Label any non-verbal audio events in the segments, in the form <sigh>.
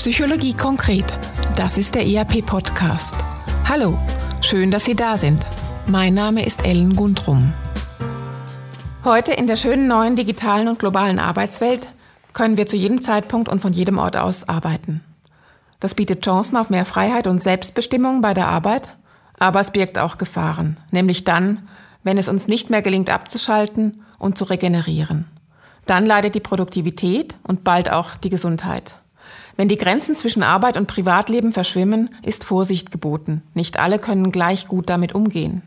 Psychologie konkret. Das ist der ERP-Podcast. Hallo, schön, dass Sie da sind. Mein Name ist Ellen Gundrum. Heute in der schönen neuen digitalen und globalen Arbeitswelt können wir zu jedem Zeitpunkt und von jedem Ort aus arbeiten. Das bietet Chancen auf mehr Freiheit und Selbstbestimmung bei der Arbeit, aber es birgt auch Gefahren, nämlich dann, wenn es uns nicht mehr gelingt abzuschalten und zu regenerieren. Dann leidet die Produktivität und bald auch die Gesundheit. Wenn die Grenzen zwischen Arbeit und Privatleben verschwimmen, ist Vorsicht geboten. Nicht alle können gleich gut damit umgehen.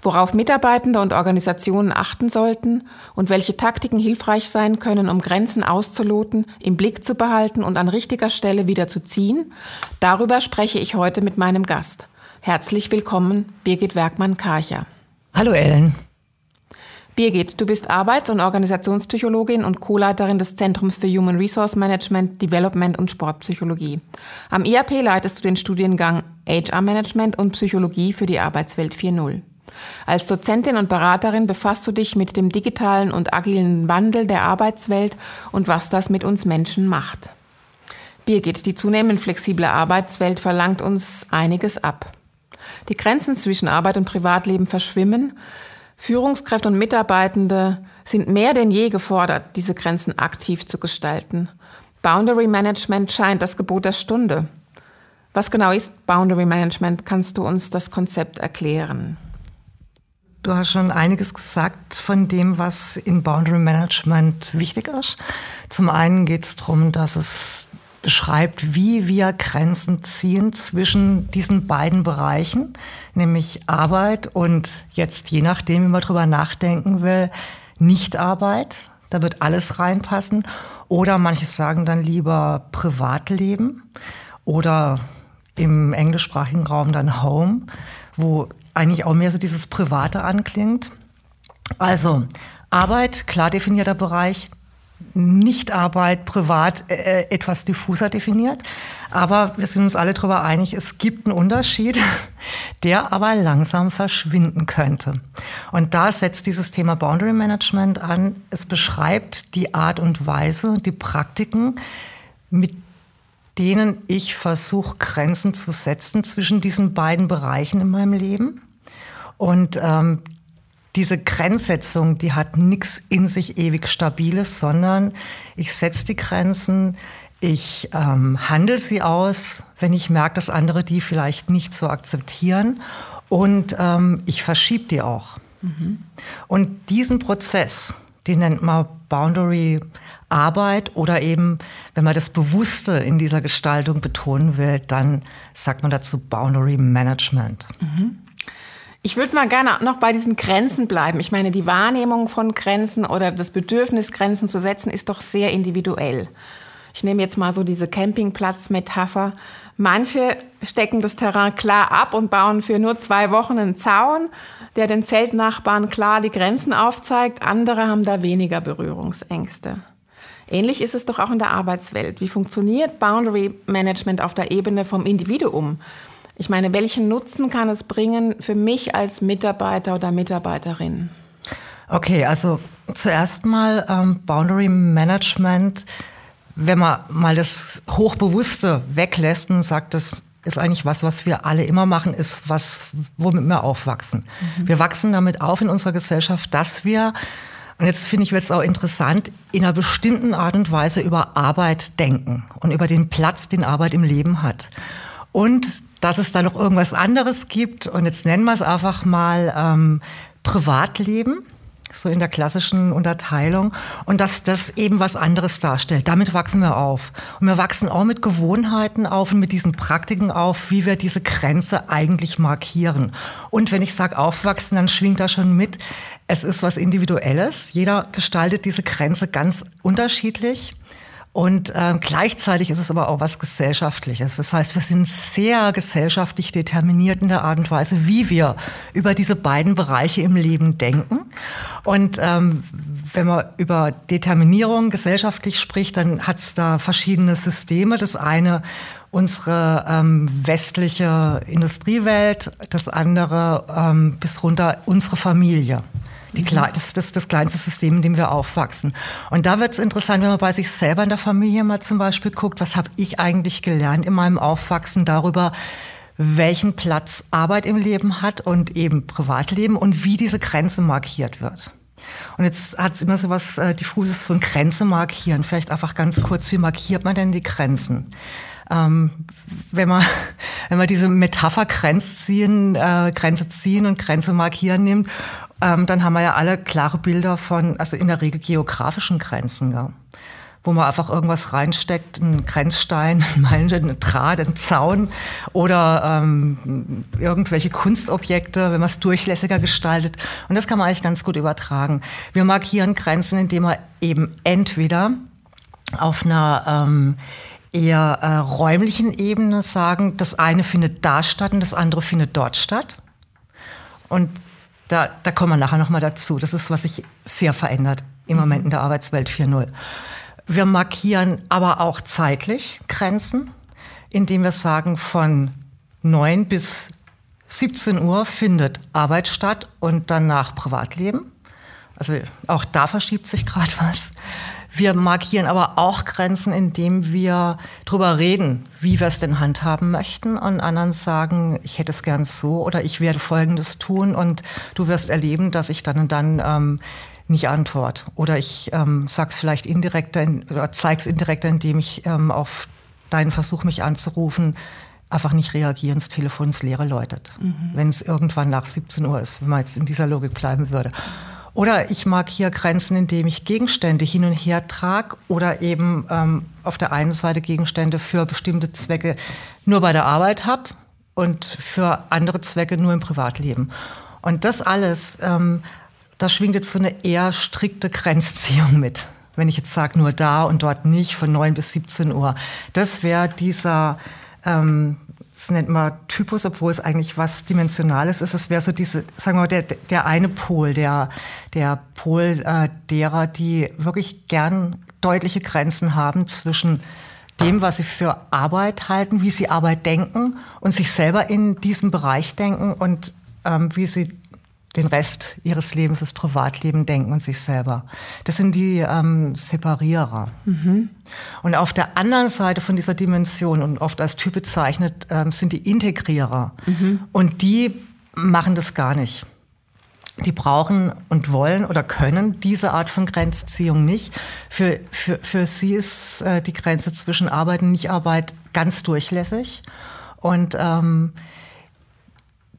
Worauf Mitarbeitende und Organisationen achten sollten und welche Taktiken hilfreich sein können, um Grenzen auszuloten, im Blick zu behalten und an richtiger Stelle wieder zu ziehen, darüber spreche ich heute mit meinem Gast. Herzlich willkommen, Birgit Werkmann-Karcher. Hallo Ellen. Birgit, du bist Arbeits- und Organisationspsychologin und Co-Leiterin des Zentrums für Human Resource Management, Development und Sportpsychologie. Am IAP leitest du den Studiengang HR Management und Psychologie für die Arbeitswelt 4.0. Als Dozentin und Beraterin befasst du dich mit dem digitalen und agilen Wandel der Arbeitswelt und was das mit uns Menschen macht. Birgit, die zunehmend flexible Arbeitswelt verlangt uns einiges ab. Die Grenzen zwischen Arbeit und Privatleben verschwimmen, Führungskräfte und Mitarbeitende sind mehr denn je gefordert, diese Grenzen aktiv zu gestalten. Boundary Management scheint das Gebot der Stunde. Was genau ist Boundary Management? Kannst du uns das Konzept erklären? Du hast schon einiges gesagt von dem, was in Boundary Management wichtig ist. Zum einen geht es darum, dass es beschreibt, wie wir Grenzen ziehen zwischen diesen beiden Bereichen, nämlich Arbeit und jetzt je nachdem, wie man drüber nachdenken will, Nichtarbeit. Da wird alles reinpassen. Oder manche sagen dann lieber Privatleben oder im englischsprachigen Raum dann Home, wo eigentlich auch mehr so dieses Private anklingt. Also Arbeit, klar definierter Bereich, Nichtarbeit privat äh, äh, etwas diffuser definiert. Aber wir sind uns alle darüber einig, es gibt einen Unterschied, <laughs> der aber langsam verschwinden könnte. Und da setzt dieses Thema Boundary Management an. Es beschreibt die Art und Weise, die Praktiken, mit denen ich versuche, Grenzen zu setzen zwischen diesen beiden Bereichen in meinem Leben. Und ähm, diese Grenzsetzung, die hat nichts in sich ewig Stabiles, sondern ich setze die Grenzen, ich ähm, handle sie aus, wenn ich merke, dass andere die vielleicht nicht so akzeptieren und ähm, ich verschiebe die auch. Mhm. Und diesen Prozess, den nennt man Boundary Arbeit oder eben, wenn man das Bewusste in dieser Gestaltung betonen will, dann sagt man dazu Boundary Management. Mhm. Ich würde mal gerne noch bei diesen Grenzen bleiben. Ich meine, die Wahrnehmung von Grenzen oder das Bedürfnis, Grenzen zu setzen, ist doch sehr individuell. Ich nehme jetzt mal so diese Campingplatz-Metapher. Manche stecken das Terrain klar ab und bauen für nur zwei Wochen einen Zaun, der den Zeltnachbarn klar die Grenzen aufzeigt. Andere haben da weniger Berührungsängste. Ähnlich ist es doch auch in der Arbeitswelt. Wie funktioniert Boundary Management auf der Ebene vom Individuum? Ich meine, welchen Nutzen kann es bringen für mich als Mitarbeiter oder Mitarbeiterin? Okay, also zuerst mal ähm, Boundary Management. Wenn man mal das Hochbewusste weglässt und sagt, das ist eigentlich was, was wir alle immer machen, ist was, womit wir aufwachsen. Mhm. Wir wachsen damit auf in unserer Gesellschaft, dass wir und jetzt finde ich, wird es auch interessant, in einer bestimmten Art und Weise über Arbeit denken und über den Platz, den Arbeit im Leben hat. Und dass es da noch irgendwas anderes gibt. Und jetzt nennen wir es einfach mal ähm, Privatleben, so in der klassischen Unterteilung. Und dass das eben was anderes darstellt. Damit wachsen wir auf. Und wir wachsen auch mit Gewohnheiten auf und mit diesen Praktiken auf, wie wir diese Grenze eigentlich markieren. Und wenn ich sage aufwachsen, dann schwingt da schon mit, es ist was Individuelles. Jeder gestaltet diese Grenze ganz unterschiedlich. Und äh, gleichzeitig ist es aber auch was Gesellschaftliches. Das heißt, wir sind sehr gesellschaftlich determiniert in der Art und Weise, wie wir über diese beiden Bereiche im Leben denken. Und ähm, wenn man über Determinierung gesellschaftlich spricht, dann hat es da verschiedene Systeme. Das eine unsere ähm, westliche Industriewelt, das andere ähm, bis runter unsere Familie. Die, mhm. das, das, das kleinste System, in dem wir aufwachsen. Und da wird es interessant, wenn man bei sich selber in der Familie mal zum Beispiel guckt, was habe ich eigentlich gelernt in meinem Aufwachsen darüber, welchen Platz Arbeit im Leben hat und eben Privatleben und wie diese Grenze markiert wird. Und jetzt hat es immer so was äh, diffuses von Grenze markieren. Vielleicht einfach ganz kurz, wie markiert man denn die Grenzen? Ähm, wenn man <laughs> wenn man diese Metapher Grenz ziehen, äh, Grenze ziehen und Grenze markieren nimmt, ähm, dann haben wir ja alle klare Bilder von, also in der Regel geografischen Grenzen. Ja wo man einfach irgendwas reinsteckt, einen Grenzstein, <laughs> einen Draht, einen Zaun oder ähm, irgendwelche Kunstobjekte, wenn man es durchlässiger gestaltet. Und das kann man eigentlich ganz gut übertragen. Wir markieren Grenzen, indem wir eben entweder auf einer ähm, eher äh, räumlichen Ebene sagen, das eine findet da statt und das andere findet dort statt. Und da, da kommen wir nachher nochmal dazu. Das ist, was sich sehr verändert im Moment in der Arbeitswelt 4.0. Wir markieren aber auch zeitlich Grenzen, indem wir sagen, von 9 bis 17 Uhr findet Arbeit statt und danach Privatleben. Also auch da verschiebt sich gerade was. Wir markieren aber auch Grenzen, indem wir darüber reden, wie wir es denn handhaben möchten und anderen sagen, ich hätte es gern so oder ich werde Folgendes tun und du wirst erleben, dass ich dann und dann ähm, nicht antwort. Oder ich ähm, sage es vielleicht indirekter oder zeige es indirekter, indem ich ähm, auf deinen Versuch, mich anzurufen, einfach nicht reagieren, das Telefon ins Leere läutet. Mhm. Wenn es irgendwann nach 17 Uhr ist, wenn man jetzt in dieser Logik bleiben würde. Oder ich mag hier Grenzen, indem ich Gegenstände hin und her trage oder eben ähm, auf der einen Seite Gegenstände für bestimmte Zwecke nur bei der Arbeit habe und für andere Zwecke nur im Privatleben. Und das alles ähm, da schwingt jetzt so eine eher strikte Grenzziehung mit. Wenn ich jetzt sage, nur da und dort nicht, von 9 bis 17 Uhr. Das wäre dieser, ähm, das nennt man Typus, obwohl es eigentlich was Dimensionales ist. Es wäre so diese, sagen wir mal, der, der eine Pol, der, der Pol äh, derer, die wirklich gern deutliche Grenzen haben zwischen dem, was sie für Arbeit halten, wie sie Arbeit denken und sich selber in diesem Bereich denken und ähm, wie sie den Rest ihres Lebens, das Privatleben denken und sich selber. Das sind die ähm, Separierer. Mhm. Und auf der anderen Seite von dieser Dimension und oft als Typ bezeichnet, ähm, sind die Integrierer. Mhm. Und die machen das gar nicht. Die brauchen und wollen oder können diese Art von Grenzziehung nicht. Für, für, für sie ist äh, die Grenze zwischen Arbeit und Nichtarbeit ganz durchlässig. Und ähm,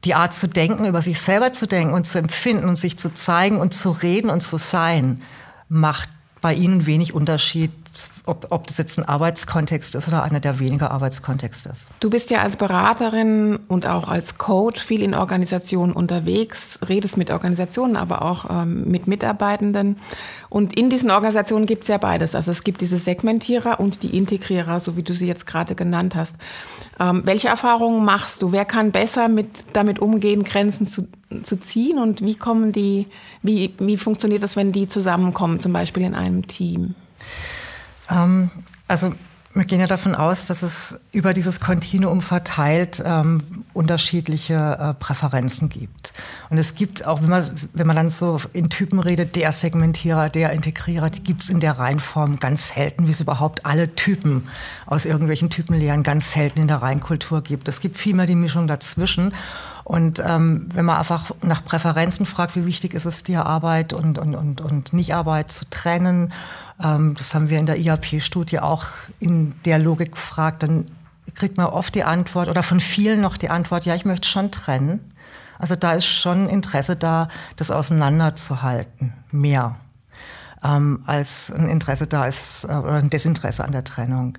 die Art zu denken, über sich selber zu denken und zu empfinden und sich zu zeigen und zu reden und zu sein, macht bei Ihnen wenig Unterschied, ob, ob das jetzt ein Arbeitskontext ist oder einer der weniger Arbeitskontexte ist. Du bist ja als Beraterin und auch als Coach viel in Organisationen unterwegs, redest mit Organisationen, aber auch ähm, mit Mitarbeitenden. Und in diesen Organisationen gibt es ja beides. Also es gibt diese Segmentierer und die Integrierer, so wie du sie jetzt gerade genannt hast. Ähm, welche Erfahrungen machst du? Wer kann besser mit, damit umgehen, Grenzen zu, zu ziehen? Und wie kommen die, wie, wie funktioniert das, wenn die zusammenkommen, zum Beispiel in einem Team? Ähm, also wir gehen ja davon aus, dass es über dieses Kontinuum verteilt ähm, unterschiedliche äh, Präferenzen gibt. Und es gibt auch, wenn man, wenn man dann so in Typen redet, der Segmentierer, der Integrierer, die gibt es in der Reihenform ganz selten, wie es überhaupt alle Typen aus irgendwelchen Typenlehren ganz selten in der Reinkultur gibt. Es gibt vielmehr die Mischung dazwischen. Und ähm, wenn man einfach nach Präferenzen fragt, wie wichtig ist es dir, Arbeit und, und, und, und Nicht-Arbeit zu trennen, ähm, das haben wir in der IAP-Studie auch in der Logik gefragt, dann kriegt man oft die Antwort oder von vielen noch die Antwort, ja, ich möchte schon trennen. Also da ist schon Interesse da, das auseinanderzuhalten, mehr ähm, als ein Interesse da ist äh, oder ein Desinteresse an der Trennung.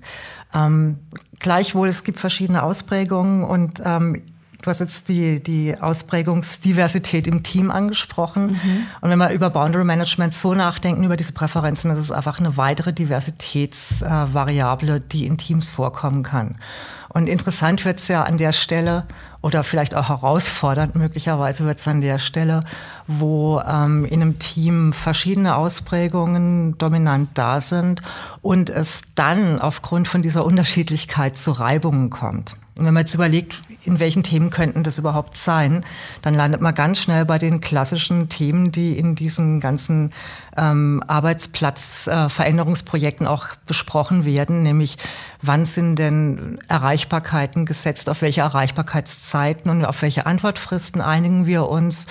Ähm, gleichwohl, es gibt verschiedene Ausprägungen und ähm, Du hast jetzt die, die Ausprägungsdiversität im Team angesprochen. Mhm. Und wenn wir über Boundary Management so nachdenken, über diese Präferenzen, das ist einfach eine weitere Diversitätsvariable, die in Teams vorkommen kann. Und interessant wird es ja an der Stelle, oder vielleicht auch herausfordernd möglicherweise wird es an der Stelle, wo ähm, in einem Team verschiedene Ausprägungen dominant da sind und es dann aufgrund von dieser Unterschiedlichkeit zu Reibungen kommt. Und wenn man jetzt überlegt, in welchen Themen könnten das überhaupt sein, dann landet man ganz schnell bei den klassischen Themen, die in diesen ganzen ähm, Arbeitsplatzveränderungsprojekten äh, auch besprochen werden, nämlich wann sind denn Erreichbarkeiten gesetzt, auf welche Erreichbarkeitszeiten und auf welche Antwortfristen einigen wir uns.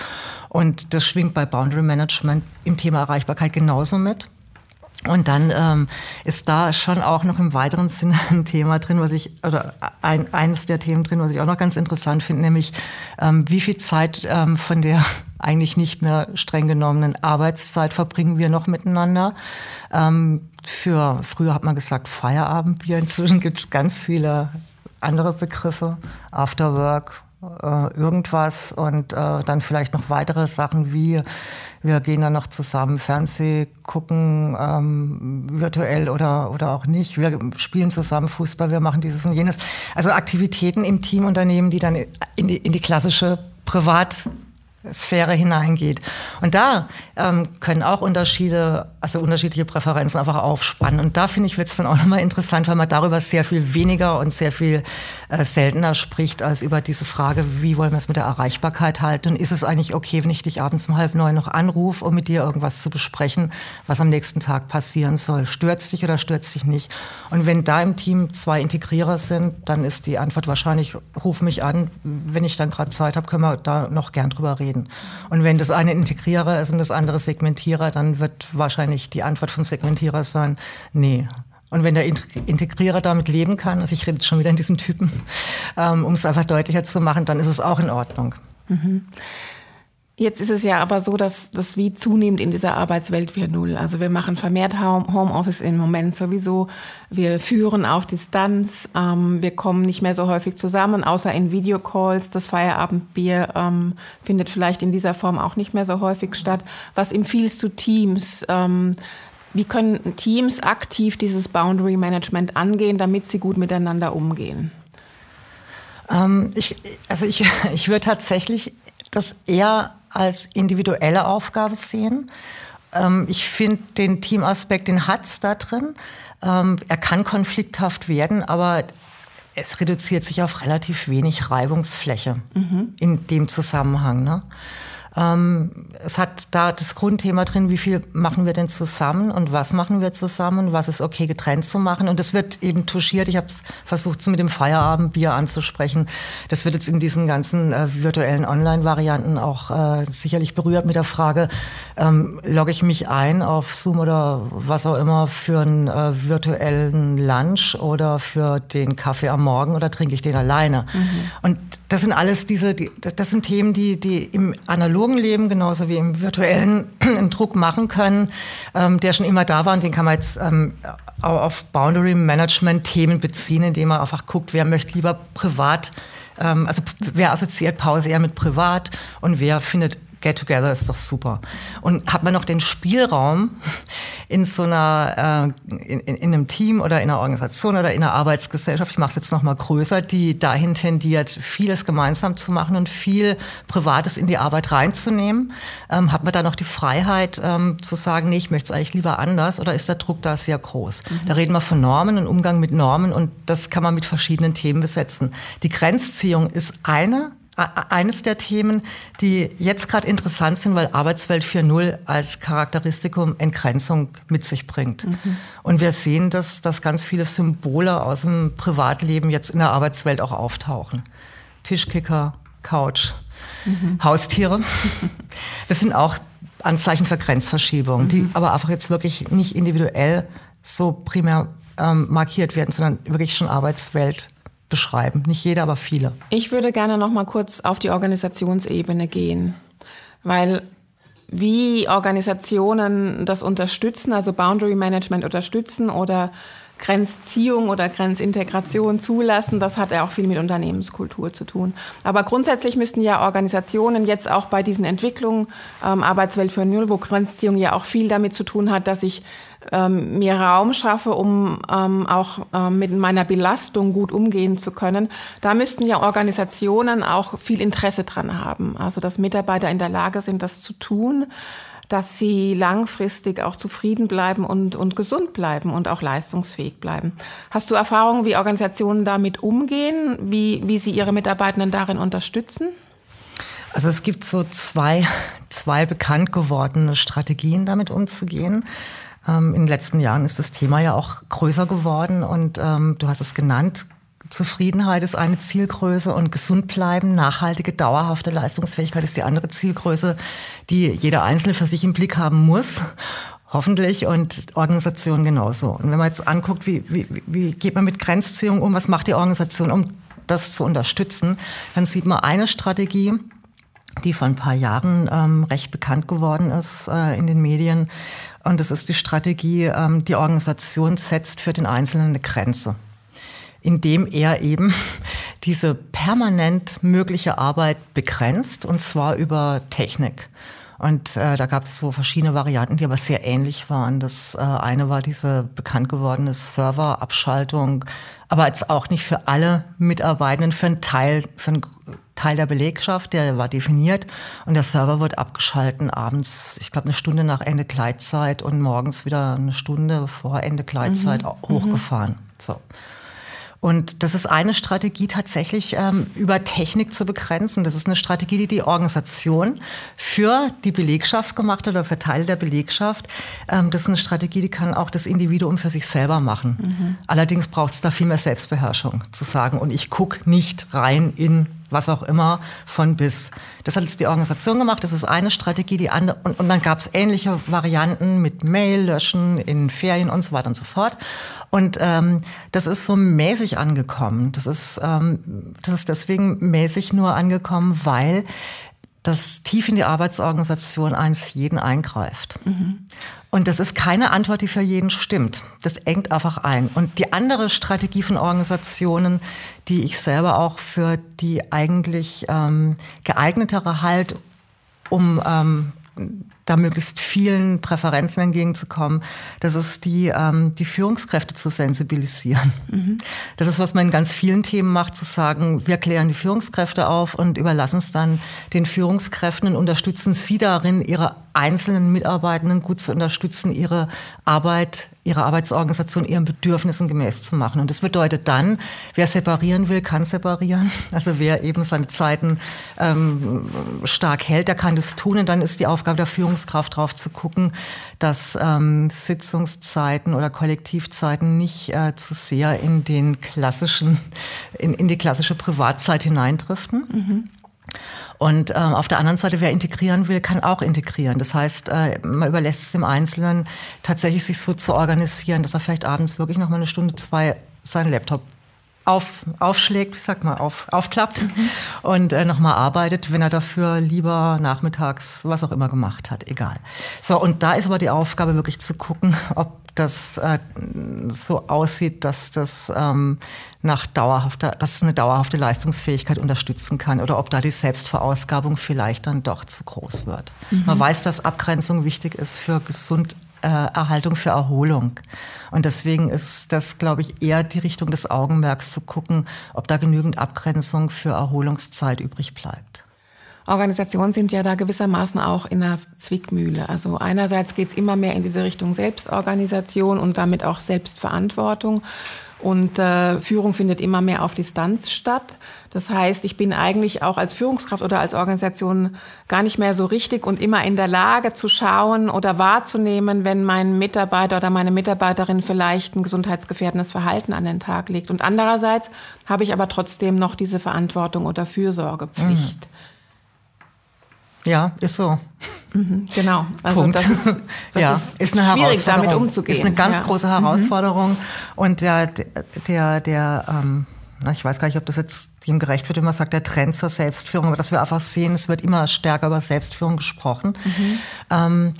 Und das schwingt bei Boundary Management im Thema Erreichbarkeit genauso mit. Und dann ähm, ist da schon auch noch im weiteren Sinne <laughs> ein Thema drin, was ich, oder ein, eines der Themen drin, was ich auch noch ganz interessant finde, nämlich ähm, wie viel Zeit ähm, von der <laughs> eigentlich nicht mehr streng genommenen Arbeitszeit verbringen wir noch miteinander. Ähm, für früher hat man gesagt Feierabendbier, inzwischen gibt es ganz viele andere Begriffe, After Work, äh, irgendwas und äh, dann vielleicht noch weitere Sachen wie wir gehen dann noch zusammen Fernseh gucken, ähm, virtuell oder, oder auch nicht. Wir spielen zusammen Fußball, wir machen dieses und jenes. Also Aktivitäten im Teamunternehmen, die dann in die, in die klassische Privat- Sphäre hineingeht. Und da ähm, können auch Unterschiede, also unterschiedliche Präferenzen einfach aufspannen. Und da finde ich, wird es dann auch nochmal interessant, weil man darüber sehr viel weniger und sehr viel äh, seltener spricht, als über diese Frage, wie wollen wir es mit der Erreichbarkeit halten? Und ist es eigentlich okay, wenn ich dich abends um halb neun noch anrufe, um mit dir irgendwas zu besprechen, was am nächsten Tag passieren soll? Stört dich oder stört dich nicht? Und wenn da im Team zwei Integrierer sind, dann ist die Antwort wahrscheinlich, ruf mich an, wenn ich dann gerade Zeit habe, können wir da noch gern drüber reden reden. Und wenn das eine Integrierer ist und das andere Segmentierer, dann wird wahrscheinlich die Antwort vom Segmentierer sein, nee. Und wenn der Integrierer damit leben kann, also ich rede schon wieder in diesen Typen, <laughs> ähm, um es einfach deutlicher zu machen, dann ist es auch in Ordnung. Mhm. Jetzt ist es ja aber so, dass das wie zunehmend in dieser Arbeitswelt 4.0. Also wir machen vermehrt Homeoffice im Moment sowieso. Wir führen auf Distanz. Ähm, wir kommen nicht mehr so häufig zusammen, außer in Videocalls. Das Feierabendbier ähm, findet vielleicht in dieser Form auch nicht mehr so häufig statt. Was empfiehlst du Teams? Ähm, wie können Teams aktiv dieses Boundary Management angehen, damit sie gut miteinander umgehen? Ähm, ich, also ich, <laughs> ich würde tatsächlich das eher als individuelle Aufgabe sehen. Ähm, ich finde den Teamaspekt, den hat es da drin. Ähm, er kann konflikthaft werden, aber es reduziert sich auf relativ wenig Reibungsfläche mhm. in dem Zusammenhang. Ne? Ähm, es hat da das Grundthema drin, wie viel machen wir denn zusammen und was machen wir zusammen, was ist okay getrennt zu machen. Und das wird eben touchiert. Ich habe es versucht, mit dem Feierabendbier anzusprechen. Das wird jetzt in diesen ganzen äh, virtuellen Online-Varianten auch äh, sicherlich berührt mit der Frage, ähm, logge ich mich ein auf Zoom oder was auch immer für einen äh, virtuellen Lunch oder für den Kaffee am Morgen oder trinke ich den alleine? Mhm. Und das sind alles diese, die, das, das, sind Themen, die, die im analogen Leben genauso wie im virtuellen <clears throat> einen Druck machen können, ähm, der schon immer da war und den kann man jetzt ähm, auf Boundary Management Themen beziehen, indem man einfach guckt, wer möchte lieber privat ähm, also wer assoziiert Pause eher mit privat und wer findet Get Together ist doch super. Und hat man noch den Spielraum in so einer, äh, in, in, einem Team oder in einer Organisation oder in einer Arbeitsgesellschaft, ich mache es jetzt noch mal größer, die dahin tendiert, vieles gemeinsam zu machen und viel Privates in die Arbeit reinzunehmen, ähm, hat man da noch die Freiheit ähm, zu sagen, nee, ich möchte es eigentlich lieber anders oder ist der Druck da sehr groß? Mhm. Da reden wir von Normen und Umgang mit Normen und das kann man mit verschiedenen Themen besetzen. Die Grenzziehung ist eine eines der Themen, die jetzt gerade interessant sind, weil Arbeitswelt 4.0 als Charakteristikum Entgrenzung mit sich bringt. Mhm. Und wir sehen, dass, dass ganz viele Symbole aus dem Privatleben jetzt in der Arbeitswelt auch auftauchen. Tischkicker, Couch, mhm. Haustiere. <laughs> Das sind auch Anzeichen für Grenzverschiebung, mhm. die aber einfach jetzt wirklich nicht individuell so primär ähm, markiert werden, sondern wirklich schon Arbeitswelt beschreiben. Nicht jeder, aber viele. Ich würde gerne noch mal kurz auf die Organisationsebene gehen, weil wie Organisationen das unterstützen, also Boundary Management unterstützen oder Grenzziehung oder Grenzintegration zulassen, das hat ja auch viel mit Unternehmenskultur zu tun. Aber grundsätzlich müssten ja Organisationen jetzt auch bei diesen Entwicklungen, ähm, Arbeitswelt für Null, wo Grenzziehung ja auch viel damit zu tun hat, dass ich ähm, mir Raum schaffe, um ähm, auch ähm, mit meiner Belastung gut umgehen zu können, da müssten ja Organisationen auch viel Interesse dran haben. Also dass Mitarbeiter in der Lage sind, das zu tun. dass sie langfristig auch zufrieden bleiben und, und gesund bleiben und auch leistungsfähig bleiben. Hast du Erfahrungen, wie Organisationen damit umgehen, wie, wie sie ihre Mitarbeitenden darin unterstützen? Also es gibt so zwei, zwei bekannt gewordene Strategien, damit umzugehen. Ähm, in den letzten Jahren ist das Thema ja auch größer geworden und ähm, du hast es genannt, Zufriedenheit ist eine Zielgröße und gesund bleiben, nachhaltige, dauerhafte Leistungsfähigkeit ist die andere Zielgröße, die jeder Einzelne für sich im Blick haben muss. Hoffentlich und Organisation genauso. Und wenn man jetzt anguckt, wie, wie, wie geht man mit Grenzziehung um, was macht die Organisation, um das zu unterstützen, dann sieht man eine Strategie, die vor ein paar Jahren ähm, recht bekannt geworden ist äh, in den Medien. Und das ist die Strategie, ähm, die Organisation setzt für den Einzelnen eine Grenze indem er eben <laughs> diese permanent mögliche Arbeit begrenzt, und zwar über Technik. Und äh, da gab es so verschiedene Varianten, die aber sehr ähnlich waren. Das äh, eine war diese bekannt gewordene Serverabschaltung, aber jetzt auch nicht für alle Mitarbeitenden, für einen Teil, für einen Teil der Belegschaft, der war definiert und der Server wird abgeschalten abends, ich glaube eine Stunde nach Ende Gleitzeit und morgens wieder eine Stunde vor Ende Gleitzeit mhm. hochgefahren. So. Und das ist eine Strategie tatsächlich ähm, über Technik zu begrenzen. Das ist eine Strategie, die die Organisation für die Belegschaft gemacht hat oder für Teile der Belegschaft. Ähm, das ist eine Strategie, die kann auch das Individuum für sich selber machen. Mhm. Allerdings braucht es da viel mehr Selbstbeherrschung zu sagen. Und ich gucke nicht rein in was auch immer, von bis. Das hat jetzt die Organisation gemacht, das ist eine Strategie, die andere, und, und dann gab es ähnliche Varianten mit Mail löschen in Ferien und so weiter und so fort. Und ähm, das ist so mäßig angekommen. Das ist, ähm, das ist deswegen mäßig nur angekommen, weil das tief in die Arbeitsorganisation eines jeden eingreift. Mhm. Und das ist keine Antwort, die für jeden stimmt. Das engt einfach ein. Und die andere Strategie von Organisationen, die ich selber auch für die eigentlich ähm, geeignetere halt, um ähm, da möglichst vielen Präferenzen entgegenzukommen, das ist die, ähm, die Führungskräfte zu sensibilisieren. Mhm. Das ist, was man in ganz vielen Themen macht, zu sagen, wir klären die Führungskräfte auf und überlassen es dann den Führungskräften und unterstützen sie darin, ihre einzelnen Mitarbeitenden gut zu unterstützen, ihre Arbeit, ihre Arbeitsorganisation ihren Bedürfnissen gemäß zu machen. Und das bedeutet dann, wer separieren will, kann separieren. Also wer eben seine Zeiten ähm, stark hält, der kann das tun. Und dann ist die Aufgabe der Führungskraft darauf zu gucken, dass ähm, Sitzungszeiten oder Kollektivzeiten nicht äh, zu sehr in den klassischen, in, in die klassische Privatzeit hineindriften. Mhm. Und äh, auf der anderen Seite, wer integrieren will, kann auch integrieren. Das heißt, äh, man überlässt es dem Einzelnen tatsächlich sich so zu organisieren, dass er vielleicht abends wirklich noch mal eine Stunde, zwei seinen Laptop auf, aufschlägt, wie sagt man, auf, aufklappt mhm. und äh, nochmal arbeitet, wenn er dafür lieber nachmittags was auch immer gemacht hat, egal. So, und da ist aber die Aufgabe wirklich zu gucken, ob das äh, so aussieht, dass das ähm, nach dauerhafter, dass es eine dauerhafte Leistungsfähigkeit unterstützen kann oder ob da die Selbstverausgabung vielleicht dann doch zu groß wird. Mhm. Man weiß, dass Abgrenzung wichtig ist für Gesunderhaltung, äh, für Erholung. Und deswegen ist das, glaube ich, eher die Richtung des Augenmerks zu gucken, ob da genügend Abgrenzung für Erholungszeit übrig bleibt. Organisationen sind ja da gewissermaßen auch in der Zwickmühle. Also einerseits geht es immer mehr in diese Richtung Selbstorganisation und damit auch Selbstverantwortung. Und äh, Führung findet immer mehr auf Distanz statt. Das heißt, ich bin eigentlich auch als Führungskraft oder als Organisation gar nicht mehr so richtig und immer in der Lage zu schauen oder wahrzunehmen, wenn mein Mitarbeiter oder meine Mitarbeiterin vielleicht ein gesundheitsgefährdendes Verhalten an den Tag legt. Und andererseits habe ich aber trotzdem noch diese Verantwortung oder Fürsorgepflicht. Mhm. Ja, ist so. Mhm, genau. Also Punkt. Das ist, <laughs> das ja, ist, ist eine schwierig, damit umzugehen. Ist eine ganz ja. große Herausforderung. Mhm. Und der, der, der, ähm, ich weiß gar nicht, ob das jetzt dem gerecht wird, wenn man sagt, der Trend zur Selbstführung, aber dass wir einfach sehen, es wird immer stärker über Selbstführung gesprochen. Mhm. Ähm,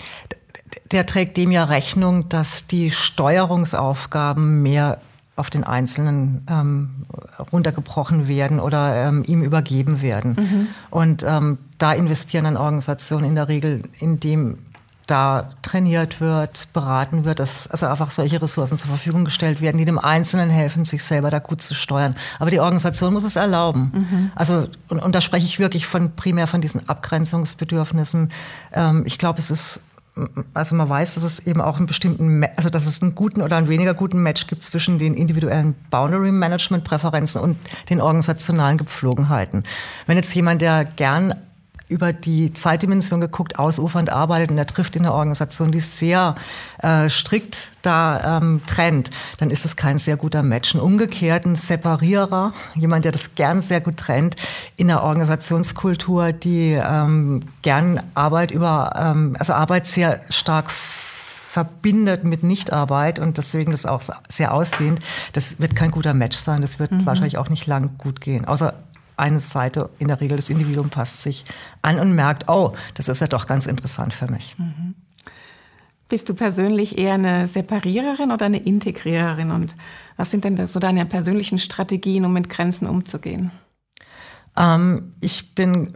der trägt dem ja Rechnung, dass die Steuerungsaufgaben mehr auf den Einzelnen ähm, runtergebrochen werden oder ähm, ihm übergeben werden. Mhm. Und ähm, da investieren dann Organisationen in der Regel, indem da trainiert wird, beraten wird, dass also einfach solche Ressourcen zur Verfügung gestellt werden, die dem Einzelnen helfen, sich selber da gut zu steuern. Aber die Organisation muss es erlauben. Mhm. Also und, und, da spreche ich wirklich von primär von diesen Abgrenzungsbedürfnissen. Ähm, ich glaube, es ist also man weiß, dass es eben auch einen bestimmten, also dass es einen guten oder einen weniger guten Match gibt zwischen den individuellen Boundary Management Präferenzen und den organisationalen Gepflogenheiten. Wenn jetzt jemand, der gern über die Zeitdimension geguckt, ausufernd arbeitet und er trifft in einer Organisation, die sehr äh, strikt da ähm, trennt, dann ist es kein sehr guter Match. Ein umgekehrten Separierer, jemand, der das gern sehr gut trennt, in einer Organisationskultur, die ähm, gern Arbeit über, ähm, also Arbeit sehr stark verbindet mit Nichtarbeit und deswegen das auch sehr ausdehnt, das wird kein guter Match sein. Das wird mhm. wahrscheinlich auch nicht lang gut gehen. Außer eine Seite, in der Regel das Individuum passt sich an und merkt, oh, das ist ja doch ganz interessant für mich. Mhm. Bist du persönlich eher eine Separiererin oder eine Integriererin? Und was sind denn so deine persönlichen Strategien, um mit Grenzen umzugehen? Ähm, ich bin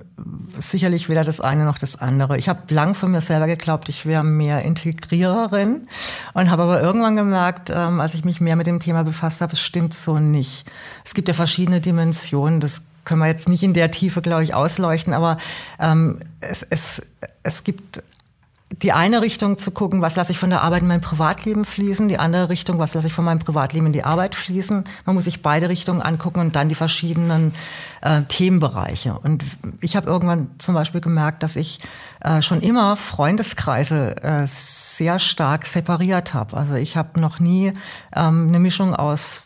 sicherlich weder das eine noch das andere. Ich habe lang von mir selber geglaubt, ich wäre mehr Integriererin und habe aber irgendwann gemerkt, ähm, als ich mich mehr mit dem Thema befasst habe, es stimmt so nicht. Es gibt ja verschiedene Dimensionen des können wir jetzt nicht in der Tiefe, glaube ich, ausleuchten, aber ähm, es, es, es gibt die eine Richtung zu gucken, was lasse ich von der Arbeit in mein Privatleben fließen, die andere Richtung, was lasse ich von meinem Privatleben in die Arbeit fließen. Man muss sich beide Richtungen angucken und dann die verschiedenen äh, Themenbereiche. Und ich habe irgendwann zum Beispiel gemerkt, dass ich äh, schon immer Freundeskreise äh, sehr stark separiert habe. Also ich habe noch nie ähm, eine Mischung aus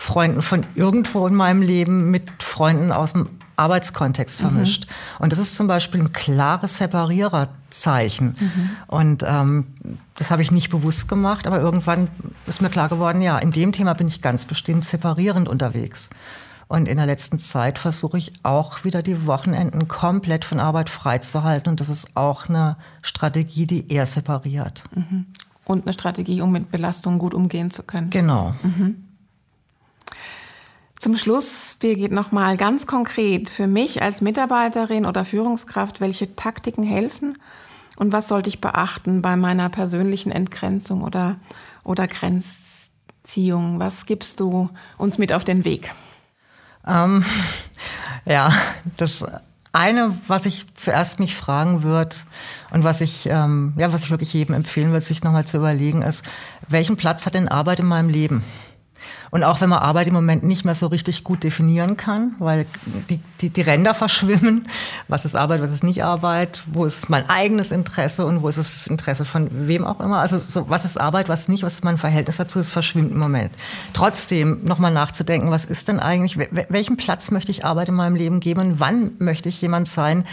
Freunden von irgendwo in meinem Leben mit Freunden aus dem Arbeitskontext mhm. vermischt. Mhm. Und das ist zum Beispiel ein klares Separiererzeichen. Mhm. Und ähm, das habe ich nicht bewusst gemacht, aber irgendwann ist mir klar geworden, ja, in dem Thema bin ich ganz bestimmt separierend unterwegs. Und in der letzten Zeit versuche ich auch wieder die Wochenenden komplett von Arbeit freizuhalten. Und das ist auch eine Strategie, die eher separiert. Mhm. Und eine Strategie, um mit Belastungen gut umgehen zu können. Genau. Mhm. Zum Schluss, Birgit, nochmal ganz konkret für mich als Mitarbeiterin oder Führungskraft, welche Taktiken helfen und was sollte ich beachten bei meiner persönlichen Entgrenzung oder, oder Grenzziehung? Was gibst du uns mit auf den Weg? Ähm, <laughs> ja, das eine, was ich zuerst mich fragen würde und was ich, ähm, ja, was ich wirklich jedem empfehlen würde, sich nochmal zu überlegen, ist, welchen Platz hat denn Arbeit in meinem Leben? Und auch wenn man Arbeit im Moment nicht mehr so richtig gut definieren kann, weil die, die, die Ränder <laughs> verschwimmen, was ist Arbeit, was ist nicht Arbeit, wo ist mein eigenes Interesse und wo ist das Interesse von wem auch immer. Also so, was ist Arbeit, was nicht, was ist mein Verhältnis dazu, es verschwimmt im Moment. Trotzdem nochmal nachzudenken, was ist denn eigentlich, welchen Platz möchte ich Arbeit in meinem Leben geben? Wann möchte ich jemand sein,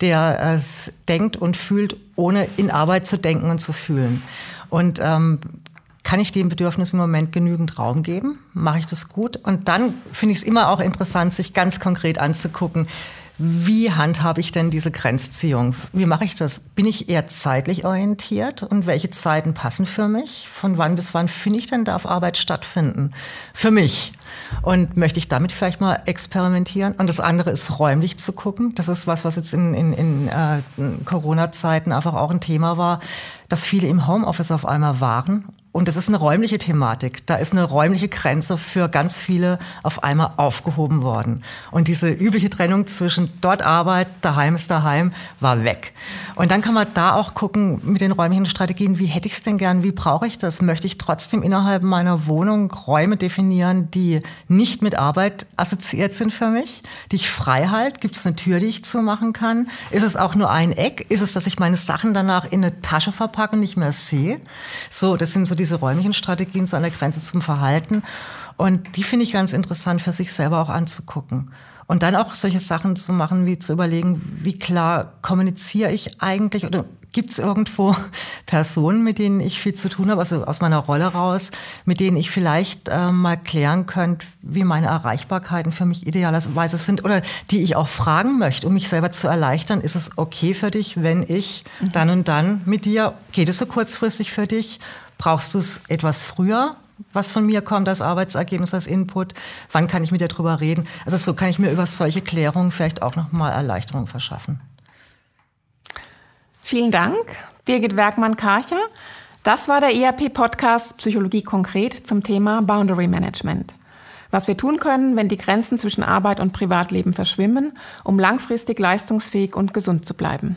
der es denkt und fühlt, ohne in Arbeit zu denken und zu fühlen? Und ähm, kann ich dem Bedürfnis im Moment genügend Raum geben? Mache ich das gut? Und dann finde ich es immer auch interessant, sich ganz konkret anzugucken, wie handhabe ich denn diese Grenzziehung? Wie mache ich das? Bin ich eher zeitlich orientiert und welche Zeiten passen für mich? Von wann bis wann finde ich denn, darf Arbeit stattfinden? Für mich. Und möchte ich damit vielleicht mal experimentieren? Und das andere ist räumlich zu gucken. Das ist was, was jetzt in, in, in äh, Corona-Zeiten einfach auch ein Thema war, dass viele im Homeoffice auf einmal waren und das ist eine räumliche Thematik. Da ist eine räumliche Grenze für ganz viele auf einmal aufgehoben worden. Und diese übliche Trennung zwischen dort Arbeit, daheim ist daheim, war weg. Und dann kann man da auch gucken mit den räumlichen Strategien, wie hätte ich es denn gern, wie brauche ich das? Möchte ich trotzdem innerhalb meiner Wohnung Räume definieren, die nicht mit Arbeit assoziiert sind für mich, die ich frei halte? Gibt es eine Tür, die ich zumachen kann? Ist es auch nur ein Eck? Ist es, dass ich meine Sachen danach in eine Tasche verpacke und nicht mehr sehe? So, das sind so die diese räumlichen Strategien zu einer Grenze zum Verhalten. Und die finde ich ganz interessant für sich selber auch anzugucken. Und dann auch solche Sachen zu machen, wie zu überlegen, wie klar kommuniziere ich eigentlich oder gibt es irgendwo <laughs> Personen, mit denen ich viel zu tun habe, also aus meiner Rolle raus, mit denen ich vielleicht äh, mal klären könnte, wie meine Erreichbarkeiten für mich idealerweise sind oder die ich auch fragen möchte, um mich selber zu erleichtern. Ist es okay für dich, wenn ich mhm. dann und dann mit dir, geht es so kurzfristig für dich? Brauchst du es etwas früher? Was von mir kommt als Arbeitsergebnis, als Input, wann kann ich mit dir drüber reden. Also so kann ich mir über solche Klärungen vielleicht auch nochmal Erleichterung verschaffen. Vielen Dank, Birgit Werkmann-Karcher. Das war der ERP-Podcast Psychologie konkret zum Thema Boundary Management. Was wir tun können, wenn die Grenzen zwischen Arbeit und Privatleben verschwimmen, um langfristig leistungsfähig und gesund zu bleiben.